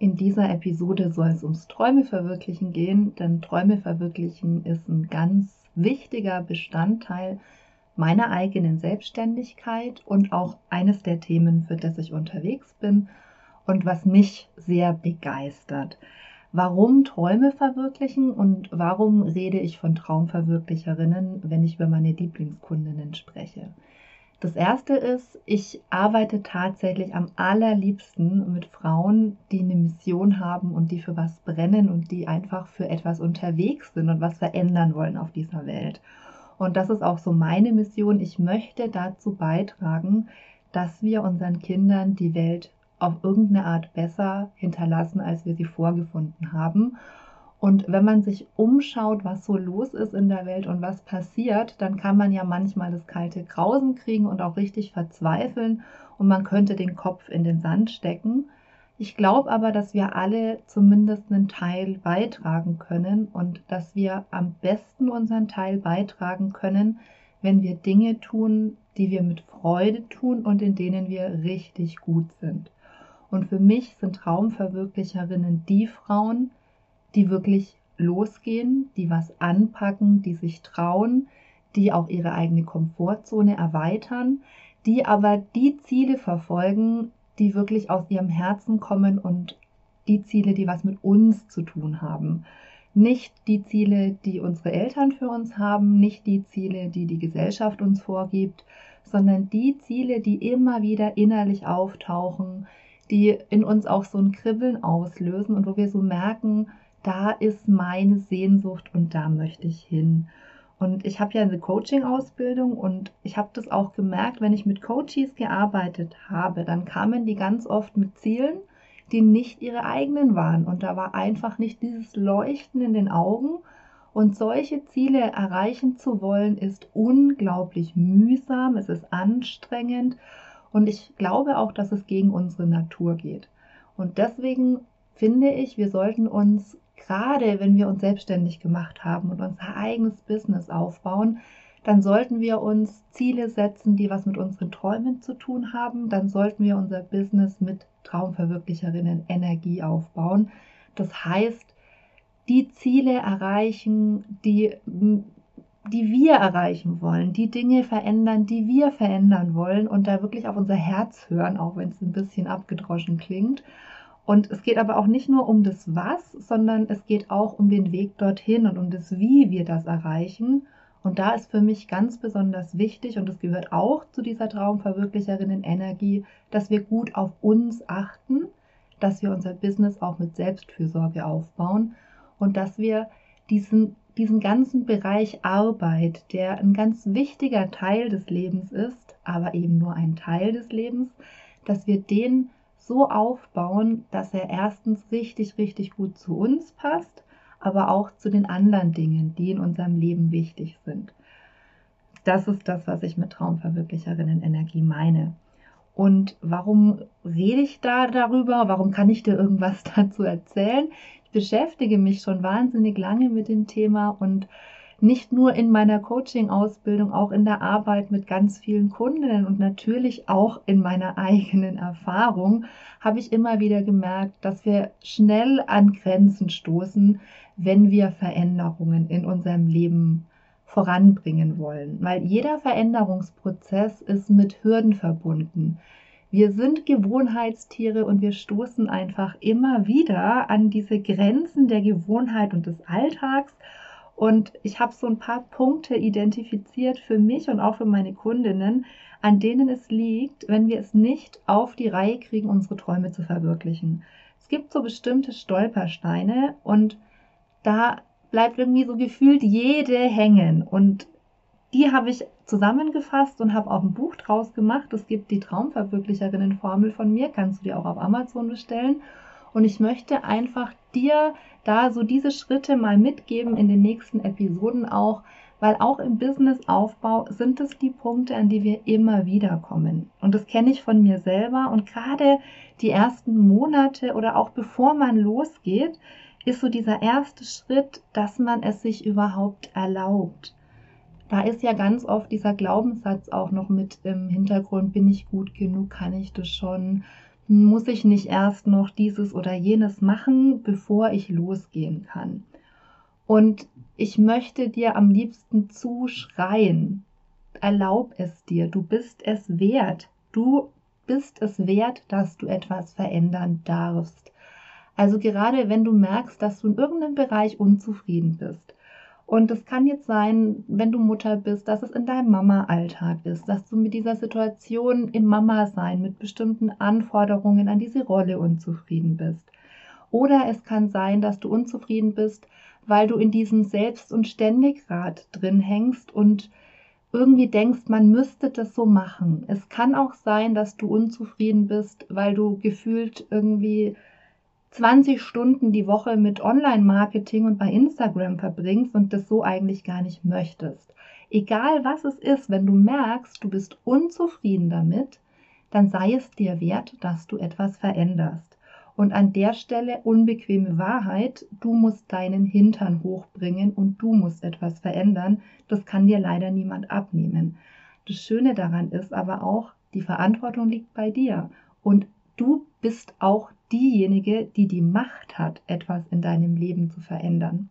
In dieser Episode soll es ums Träume verwirklichen gehen, denn Träume verwirklichen ist ein ganz wichtiger Bestandteil meiner eigenen Selbstständigkeit und auch eines der Themen, für das ich unterwegs bin und was mich sehr begeistert. Warum Träume verwirklichen und warum rede ich von Traumverwirklicherinnen, wenn ich über meine Lieblingskundinnen spreche? Das erste ist, ich arbeite tatsächlich am allerliebsten mit Frauen, die eine Mission haben und die für was brennen und die einfach für etwas unterwegs sind und was verändern wollen auf dieser Welt. Und das ist auch so meine Mission. Ich möchte dazu beitragen, dass wir unseren Kindern die Welt auf irgendeine Art besser hinterlassen, als wir sie vorgefunden haben. Und wenn man sich umschaut, was so los ist in der Welt und was passiert, dann kann man ja manchmal das kalte Grausen kriegen und auch richtig verzweifeln und man könnte den Kopf in den Sand stecken. Ich glaube aber, dass wir alle zumindest einen Teil beitragen können und dass wir am besten unseren Teil beitragen können, wenn wir Dinge tun, die wir mit Freude tun und in denen wir richtig gut sind. Und für mich sind Traumverwirklicherinnen die Frauen, die wirklich losgehen, die was anpacken, die sich trauen, die auch ihre eigene Komfortzone erweitern, die aber die Ziele verfolgen, die wirklich aus ihrem Herzen kommen und die Ziele, die was mit uns zu tun haben. Nicht die Ziele, die unsere Eltern für uns haben, nicht die Ziele, die die Gesellschaft uns vorgibt, sondern die Ziele, die immer wieder innerlich auftauchen, die in uns auch so ein Kribbeln auslösen und wo wir so merken, da ist meine Sehnsucht und da möchte ich hin. Und ich habe ja eine Coaching-Ausbildung und ich habe das auch gemerkt, wenn ich mit Coaches gearbeitet habe, dann kamen die ganz oft mit Zielen, die nicht ihre eigenen waren. Und da war einfach nicht dieses Leuchten in den Augen. Und solche Ziele erreichen zu wollen, ist unglaublich mühsam, es ist anstrengend und ich glaube auch, dass es gegen unsere Natur geht. Und deswegen finde ich, wir sollten uns gerade wenn wir uns selbstständig gemacht haben und unser eigenes Business aufbauen, dann sollten wir uns Ziele setzen, die was mit unseren Träumen zu tun haben. Dann sollten wir unser Business mit Traumverwirklicherinnen Energie aufbauen. Das heißt, die Ziele erreichen, die, die wir erreichen wollen, die Dinge verändern, die wir verändern wollen und da wirklich auf unser Herz hören, auch wenn es ein bisschen abgedroschen klingt und es geht aber auch nicht nur um das Was, sondern es geht auch um den Weg dorthin und um das Wie wir das erreichen. Und da ist für mich ganz besonders wichtig, und es gehört auch zu dieser Traumverwirklicherinnen-Energie, dass wir gut auf uns achten, dass wir unser Business auch mit Selbstfürsorge aufbauen und dass wir diesen, diesen ganzen Bereich Arbeit, der ein ganz wichtiger Teil des Lebens ist, aber eben nur ein Teil des Lebens, dass wir den so aufbauen, dass er erstens richtig, richtig gut zu uns passt, aber auch zu den anderen Dingen, die in unserem Leben wichtig sind. Das ist das, was ich mit Traumverwirklicherinnen Energie meine. Und warum rede ich da darüber? Warum kann ich dir irgendwas dazu erzählen? Ich beschäftige mich schon wahnsinnig lange mit dem Thema und nicht nur in meiner Coaching-Ausbildung, auch in der Arbeit mit ganz vielen Kundinnen und natürlich auch in meiner eigenen Erfahrung habe ich immer wieder gemerkt, dass wir schnell an Grenzen stoßen, wenn wir Veränderungen in unserem Leben voranbringen wollen. Weil jeder Veränderungsprozess ist mit Hürden verbunden. Wir sind Gewohnheitstiere und wir stoßen einfach immer wieder an diese Grenzen der Gewohnheit und des Alltags und ich habe so ein paar Punkte identifiziert für mich und auch für meine Kundinnen, an denen es liegt, wenn wir es nicht auf die Reihe kriegen, unsere Träume zu verwirklichen. Es gibt so bestimmte Stolpersteine und da bleibt irgendwie so gefühlt jede hängen. Und die habe ich zusammengefasst und habe auch ein Buch draus gemacht. Es gibt die Traumverwirklicherinnen-Formel von mir, kannst du dir auch auf Amazon bestellen. Und ich möchte einfach dir da so diese Schritte mal mitgeben in den nächsten Episoden auch, weil auch im Businessaufbau sind es die Punkte, an die wir immer wieder kommen. Und das kenne ich von mir selber und gerade die ersten Monate oder auch bevor man losgeht, ist so dieser erste Schritt, dass man es sich überhaupt erlaubt. Da ist ja ganz oft dieser Glaubenssatz auch noch mit im Hintergrund, bin ich gut genug, kann ich das schon, muss ich nicht erst noch dieses oder jenes machen, bevor ich losgehen kann. Und ich möchte dir am liebsten zuschreien. Erlaub es dir, du bist es wert. Du bist es wert, dass du etwas verändern darfst. Also gerade wenn du merkst, dass du in irgendeinem Bereich unzufrieden bist. Und es kann jetzt sein, wenn du Mutter bist, dass es in deinem Mama-Alltag ist, dass du mit dieser Situation im Mama-Sein, mit bestimmten Anforderungen an diese Rolle unzufrieden bist. Oder es kann sein, dass du unzufrieden bist, weil du in diesem Selbst- und Ständigrad drin hängst und irgendwie denkst, man müsste das so machen. Es kann auch sein, dass du unzufrieden bist, weil du gefühlt irgendwie 20 Stunden die Woche mit Online-Marketing und bei Instagram verbringst und das so eigentlich gar nicht möchtest. Egal was es ist, wenn du merkst, du bist unzufrieden damit, dann sei es dir wert, dass du etwas veränderst. Und an der Stelle unbequeme Wahrheit, du musst deinen Hintern hochbringen und du musst etwas verändern. Das kann dir leider niemand abnehmen. Das Schöne daran ist aber auch, die Verantwortung liegt bei dir. Und du bist auch diejenige, die die Macht hat, etwas in deinem Leben zu verändern.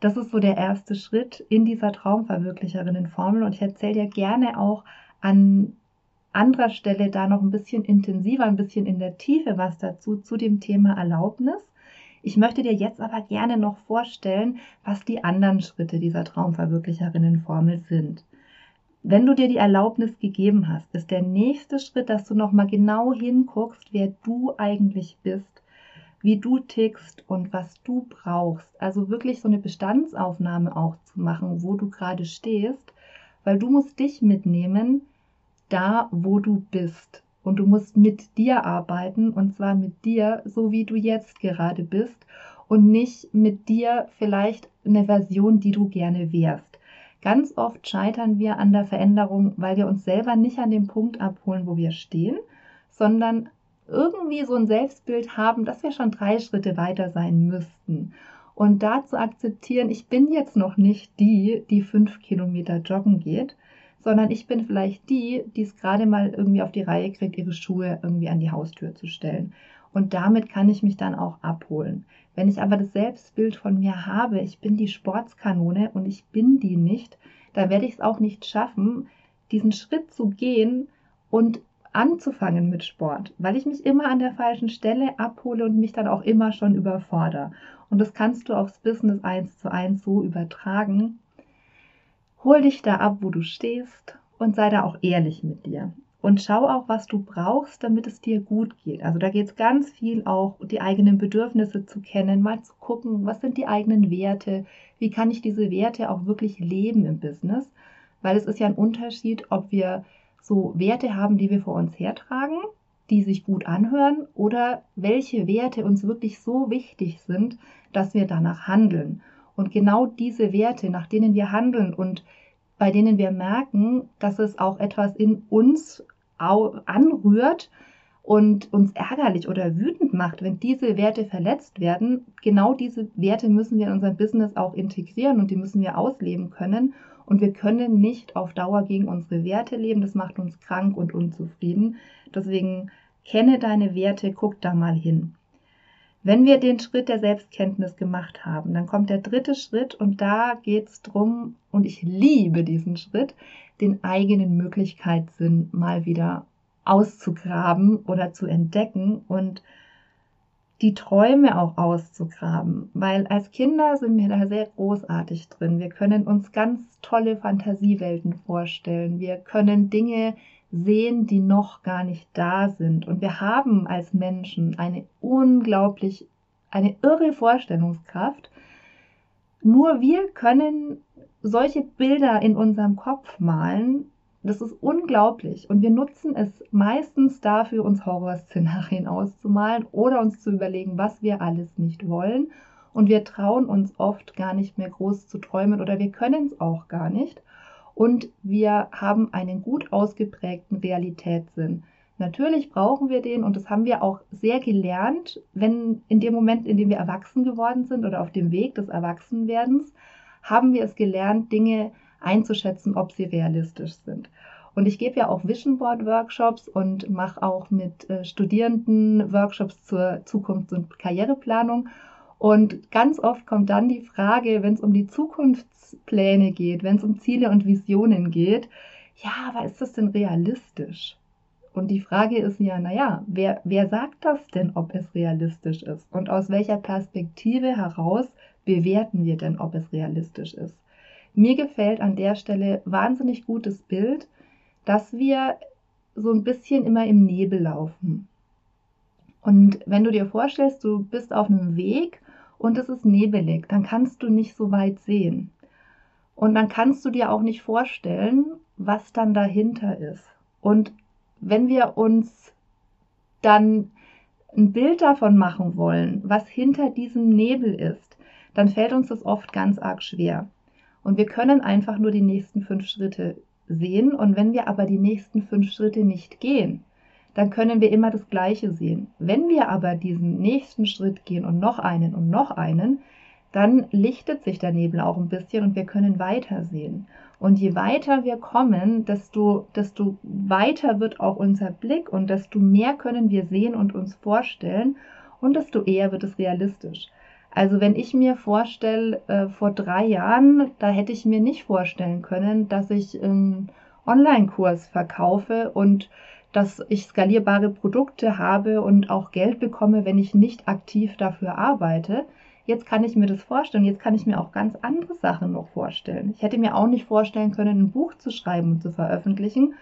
Das ist so der erste Schritt in dieser Traumverwirklicherinnen-Formel und ich erzähle dir gerne auch an anderer Stelle da noch ein bisschen intensiver, ein bisschen in der Tiefe was dazu zu dem Thema Erlaubnis. Ich möchte dir jetzt aber gerne noch vorstellen, was die anderen Schritte dieser Traumverwirklicherinnenformel sind. Wenn du dir die Erlaubnis gegeben hast, ist der nächste Schritt, dass du nochmal genau hinguckst, wer du eigentlich bist, wie du tickst und was du brauchst. Also wirklich so eine Bestandsaufnahme auch zu machen, wo du gerade stehst, weil du musst dich mitnehmen, da, wo du bist. Und du musst mit dir arbeiten und zwar mit dir, so wie du jetzt gerade bist und nicht mit dir vielleicht eine Version, die du gerne wärst. Ganz oft scheitern wir an der Veränderung, weil wir uns selber nicht an dem Punkt abholen, wo wir stehen, sondern irgendwie so ein Selbstbild haben, dass wir schon drei Schritte weiter sein müssten. Und da zu akzeptieren, ich bin jetzt noch nicht die, die fünf Kilometer joggen geht, sondern ich bin vielleicht die, die es gerade mal irgendwie auf die Reihe kriegt, ihre Schuhe irgendwie an die Haustür zu stellen. Und damit kann ich mich dann auch abholen. Wenn ich aber das Selbstbild von mir habe, ich bin die Sportskanone und ich bin die nicht, da werde ich es auch nicht schaffen, diesen Schritt zu gehen und anzufangen mit Sport, weil ich mich immer an der falschen Stelle abhole und mich dann auch immer schon überfordere. Und das kannst du aufs Business eins zu eins so übertragen. Hol dich da ab, wo du stehst und sei da auch ehrlich mit dir. Und schau auch, was du brauchst, damit es dir gut geht. Also da geht es ganz viel auch, die eigenen Bedürfnisse zu kennen, mal zu gucken, was sind die eigenen Werte, wie kann ich diese Werte auch wirklich leben im Business. Weil es ist ja ein Unterschied, ob wir so Werte haben, die wir vor uns hertragen, die sich gut anhören, oder welche Werte uns wirklich so wichtig sind, dass wir danach handeln. Und genau diese Werte, nach denen wir handeln und bei denen wir merken, dass es auch etwas in uns anrührt und uns ärgerlich oder wütend macht, wenn diese Werte verletzt werden, genau diese Werte müssen wir in unser Business auch integrieren und die müssen wir ausleben können. Und wir können nicht auf Dauer gegen unsere Werte leben. Das macht uns krank und unzufrieden. Deswegen kenne deine Werte, guck da mal hin. Wenn wir den Schritt der Selbstkenntnis gemacht haben, dann kommt der dritte Schritt und da geht es darum, und ich liebe diesen Schritt, den eigenen Möglichkeitssinn mal wieder auszugraben oder zu entdecken und die Träume auch auszugraben, weil als Kinder sind wir da sehr großartig drin. Wir können uns ganz tolle Fantasiewelten vorstellen. Wir können Dinge sehen, die noch gar nicht da sind. Und wir haben als Menschen eine unglaublich, eine irre Vorstellungskraft. Nur wir können solche Bilder in unserem Kopf malen, das ist unglaublich. Und wir nutzen es meistens dafür, uns Horrorszenarien auszumalen oder uns zu überlegen, was wir alles nicht wollen. Und wir trauen uns oft gar nicht mehr groß zu träumen oder wir können es auch gar nicht. Und wir haben einen gut ausgeprägten Realitätssinn. Natürlich brauchen wir den und das haben wir auch sehr gelernt, wenn in dem Moment, in dem wir erwachsen geworden sind oder auf dem Weg des Erwachsenwerdens, haben wir es gelernt, Dinge einzuschätzen, ob sie realistisch sind. Und ich gebe ja auch Vision Board Workshops und mache auch mit äh, Studierenden Workshops zur Zukunfts- und Karriereplanung. Und ganz oft kommt dann die Frage, wenn es um die Zukunftspläne geht, wenn es um Ziele und Visionen geht, ja, aber ist das denn realistisch? Und die Frage ist ja, naja, wer, wer sagt das denn, ob es realistisch ist? Und aus welcher Perspektive heraus bewerten wir denn, ob es realistisch ist? Mir gefällt an der Stelle wahnsinnig gutes Bild, dass wir so ein bisschen immer im Nebel laufen. Und wenn du dir vorstellst, du bist auf einem Weg und es ist nebelig, dann kannst du nicht so weit sehen. Und dann kannst du dir auch nicht vorstellen, was dann dahinter ist. Und wenn wir uns dann ein Bild davon machen wollen, was hinter diesem Nebel ist, dann fällt uns das oft ganz arg schwer. Und wir können einfach nur die nächsten fünf Schritte sehen. Und wenn wir aber die nächsten fünf Schritte nicht gehen, dann können wir immer das Gleiche sehen. Wenn wir aber diesen nächsten Schritt gehen und noch einen und noch einen, dann lichtet sich der Nebel auch ein bisschen und wir können weiter sehen. Und je weiter wir kommen, desto, desto weiter wird auch unser Blick und desto mehr können wir sehen und uns vorstellen und desto eher wird es realistisch. Also wenn ich mir vorstelle, äh, vor drei Jahren, da hätte ich mir nicht vorstellen können, dass ich einen Online-Kurs verkaufe und dass ich skalierbare Produkte habe und auch Geld bekomme, wenn ich nicht aktiv dafür arbeite. Jetzt kann ich mir das vorstellen. Jetzt kann ich mir auch ganz andere Sachen noch vorstellen. Ich hätte mir auch nicht vorstellen können, ein Buch zu schreiben und zu veröffentlichen,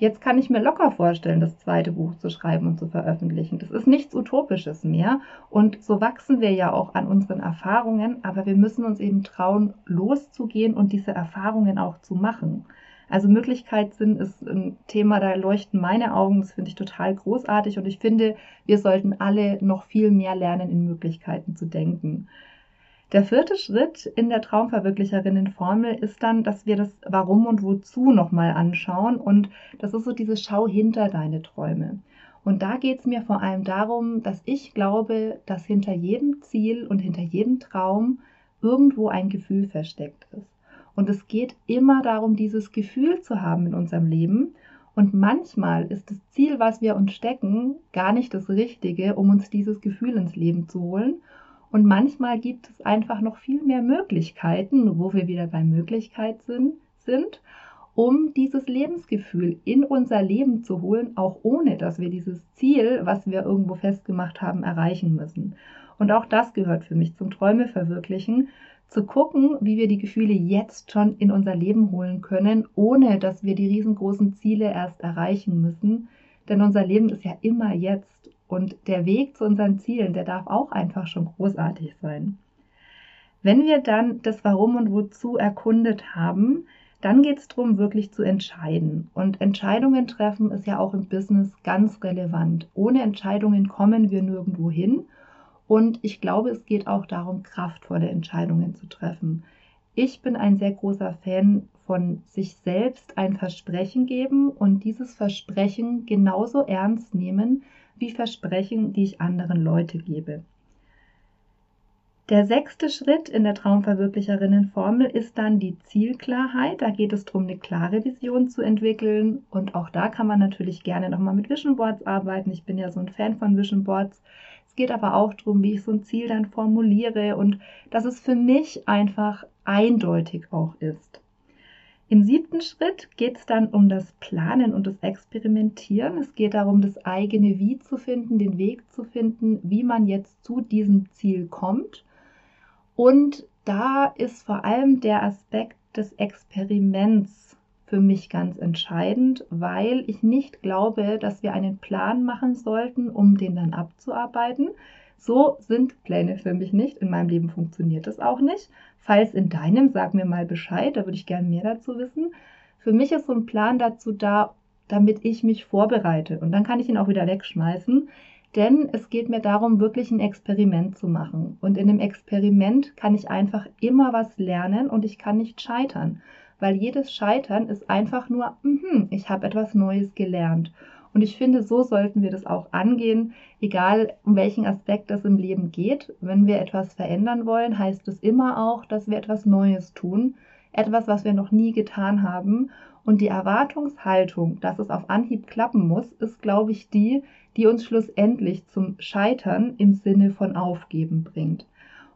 Jetzt kann ich mir locker vorstellen, das zweite Buch zu schreiben und zu veröffentlichen. Das ist nichts Utopisches mehr. Und so wachsen wir ja auch an unseren Erfahrungen, aber wir müssen uns eben trauen, loszugehen und diese Erfahrungen auch zu machen. Also Möglichkeitssinn ist ein Thema, da leuchten meine Augen, das finde ich total großartig und ich finde, wir sollten alle noch viel mehr lernen, in Möglichkeiten zu denken. Der vierte Schritt in der Traumverwirklicherinnen-Formel ist dann, dass wir das Warum und Wozu nochmal anschauen. Und das ist so diese Schau hinter deine Träume. Und da geht es mir vor allem darum, dass ich glaube, dass hinter jedem Ziel und hinter jedem Traum irgendwo ein Gefühl versteckt ist. Und es geht immer darum, dieses Gefühl zu haben in unserem Leben. Und manchmal ist das Ziel, was wir uns stecken, gar nicht das Richtige, um uns dieses Gefühl ins Leben zu holen. Und manchmal gibt es einfach noch viel mehr Möglichkeiten, wo wir wieder bei Möglichkeit sind, sind, um dieses Lebensgefühl in unser Leben zu holen, auch ohne dass wir dieses Ziel, was wir irgendwo festgemacht haben, erreichen müssen. Und auch das gehört für mich zum Träume verwirklichen, zu gucken, wie wir die Gefühle jetzt schon in unser Leben holen können, ohne dass wir die riesengroßen Ziele erst erreichen müssen. Denn unser Leben ist ja immer jetzt und der Weg zu unseren Zielen, der darf auch einfach schon großartig sein. Wenn wir dann das Warum und Wozu erkundet haben, dann geht es darum, wirklich zu entscheiden. Und Entscheidungen treffen ist ja auch im Business ganz relevant. Ohne Entscheidungen kommen wir nirgendwo hin. Und ich glaube, es geht auch darum, kraftvolle Entscheidungen zu treffen. Ich bin ein sehr großer Fan von sich selbst ein Versprechen geben und dieses Versprechen genauso ernst nehmen wie Versprechen, die ich anderen Leute gebe. Der sechste Schritt in der Traumverwirklicherinnen-Formel ist dann die Zielklarheit. Da geht es darum, eine klare Vision zu entwickeln. Und auch da kann man natürlich gerne nochmal mit Vision Boards arbeiten. Ich bin ja so ein Fan von Vision Boards. Es geht aber auch darum, wie ich so ein Ziel dann formuliere und dass es für mich einfach eindeutig auch ist. Im siebten Schritt geht es dann um das Planen und das Experimentieren. Es geht darum, das eigene Wie zu finden, den Weg zu finden, wie man jetzt zu diesem Ziel kommt. Und da ist vor allem der Aspekt des Experiments für mich ganz entscheidend, weil ich nicht glaube, dass wir einen Plan machen sollten, um den dann abzuarbeiten, so sind Pläne für mich nicht. In meinem Leben funktioniert das auch nicht. Falls in deinem, sag mir mal Bescheid, da würde ich gerne mehr dazu wissen. Für mich ist so ein Plan dazu da, damit ich mich vorbereite. Und dann kann ich ihn auch wieder wegschmeißen. Denn es geht mir darum, wirklich ein Experiment zu machen. Und in dem Experiment kann ich einfach immer was lernen und ich kann nicht scheitern. Weil jedes Scheitern ist einfach nur, mh, ich habe etwas Neues gelernt. Und ich finde, so sollten wir das auch angehen, egal um welchen Aspekt das im Leben geht. Wenn wir etwas verändern wollen, heißt es immer auch, dass wir etwas Neues tun, etwas, was wir noch nie getan haben. Und die Erwartungshaltung, dass es auf Anhieb klappen muss, ist, glaube ich, die, die uns schlussendlich zum Scheitern im Sinne von Aufgeben bringt.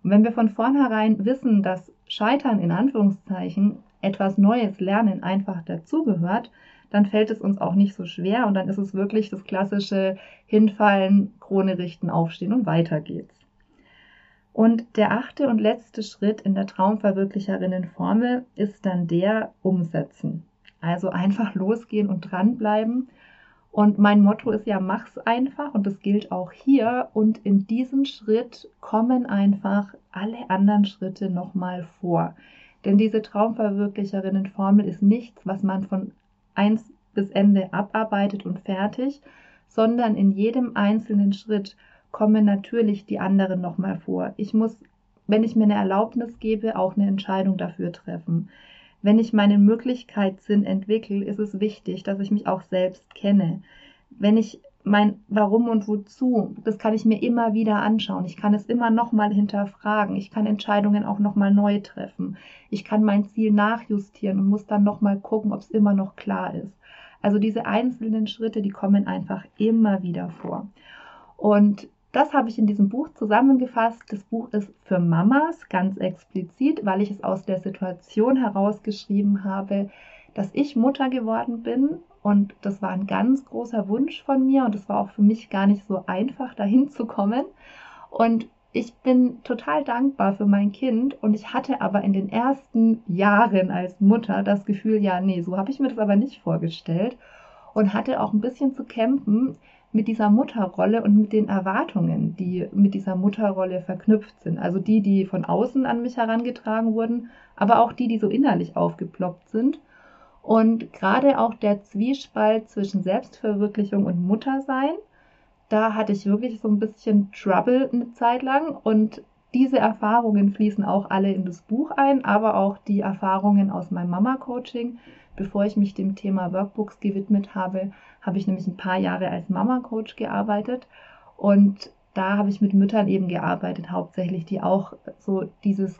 Und wenn wir von vornherein wissen, dass Scheitern in Anführungszeichen etwas Neues lernen einfach dazugehört, dann fällt es uns auch nicht so schwer und dann ist es wirklich das klassische Hinfallen, Krone richten, aufstehen und weiter geht's. Und der achte und letzte Schritt in der Traumverwirklicherinnen-Formel ist dann der Umsetzen. Also einfach losgehen und dranbleiben. Und mein Motto ist ja, mach's einfach und das gilt auch hier. Und in diesem Schritt kommen einfach alle anderen Schritte nochmal vor. Denn diese Traumverwirklicherinnen-Formel ist nichts, was man von 1 bis Ende abarbeitet und fertig, sondern in jedem einzelnen Schritt kommen natürlich die anderen nochmal vor. Ich muss, wenn ich mir eine Erlaubnis gebe, auch eine Entscheidung dafür treffen. Wenn ich meinen Möglichkeitssinn entwickle, ist es wichtig, dass ich mich auch selbst kenne. Wenn ich mein Warum und Wozu, das kann ich mir immer wieder anschauen. Ich kann es immer nochmal hinterfragen. Ich kann Entscheidungen auch nochmal neu treffen. Ich kann mein Ziel nachjustieren und muss dann nochmal gucken, ob es immer noch klar ist. Also diese einzelnen Schritte, die kommen einfach immer wieder vor. Und das habe ich in diesem Buch zusammengefasst. Das Buch ist für Mamas ganz explizit, weil ich es aus der Situation herausgeschrieben habe, dass ich Mutter geworden bin und das war ein ganz großer Wunsch von mir und es war auch für mich gar nicht so einfach, dahin zu kommen. Und ich bin total dankbar für mein Kind und ich hatte aber in den ersten Jahren als Mutter das Gefühl, ja, nee, so habe ich mir das aber nicht vorgestellt und hatte auch ein bisschen zu kämpfen, mit dieser Mutterrolle und mit den Erwartungen, die mit dieser Mutterrolle verknüpft sind. Also die, die von außen an mich herangetragen wurden, aber auch die, die so innerlich aufgeploppt sind. Und gerade auch der Zwiespalt zwischen Selbstverwirklichung und Muttersein, da hatte ich wirklich so ein bisschen Trouble eine Zeit lang. Und diese Erfahrungen fließen auch alle in das Buch ein, aber auch die Erfahrungen aus meinem Mama-Coaching, Bevor ich mich dem Thema Workbooks gewidmet habe, habe ich nämlich ein paar Jahre als Mama-Coach gearbeitet und da habe ich mit Müttern eben gearbeitet, hauptsächlich, die auch so dieses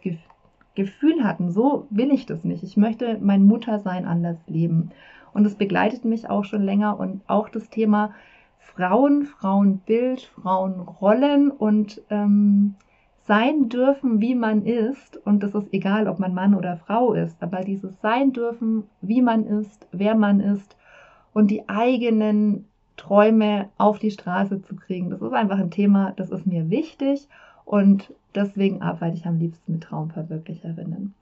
Gefühl hatten, so will ich das nicht. Ich möchte mein Muttersein anders leben. Und es begleitet mich auch schon länger und auch das Thema Frauen, Frauenbild, Frauenrollen und ähm, sein dürfen, wie man ist, und das ist egal, ob man Mann oder Frau ist, aber dieses sein dürfen, wie man ist, wer man ist und die eigenen Träume auf die Straße zu kriegen, das ist einfach ein Thema, das ist mir wichtig und deswegen arbeite ich am liebsten mit Traumverwirklicherinnen.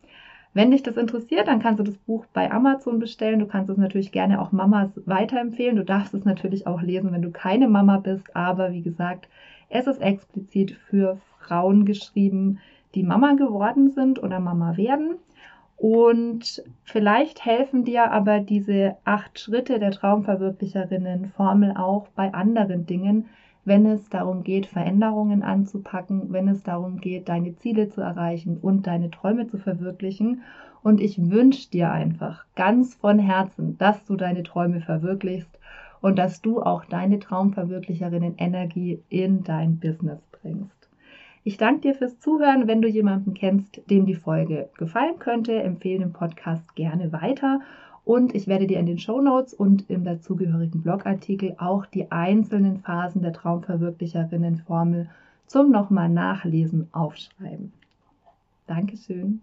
Wenn dich das interessiert, dann kannst du das Buch bei Amazon bestellen. Du kannst es natürlich gerne auch Mamas weiterempfehlen. Du darfst es natürlich auch lesen, wenn du keine Mama bist. Aber wie gesagt, es ist explizit für Frauen geschrieben, die Mama geworden sind oder Mama werden. Und vielleicht helfen dir aber diese acht Schritte der Traumverwirklicherinnen Formel auch bei anderen Dingen, wenn es darum geht, Veränderungen anzupacken, wenn es darum geht, deine Ziele zu erreichen und deine Träume zu verwirklichen. Und ich wünsche dir einfach ganz von Herzen, dass du deine Träume verwirklichst und dass du auch deine Traumverwirklicherinnen Energie in dein Business bringst. Ich danke dir fürs Zuhören. Wenn du jemanden kennst, dem die Folge gefallen könnte, empfehle den Podcast gerne weiter. Und ich werde dir in den Show Notes und im dazugehörigen Blogartikel auch die einzelnen Phasen der Traumverwirklicherinnen-Formel zum nochmal Nachlesen aufschreiben. Dankeschön.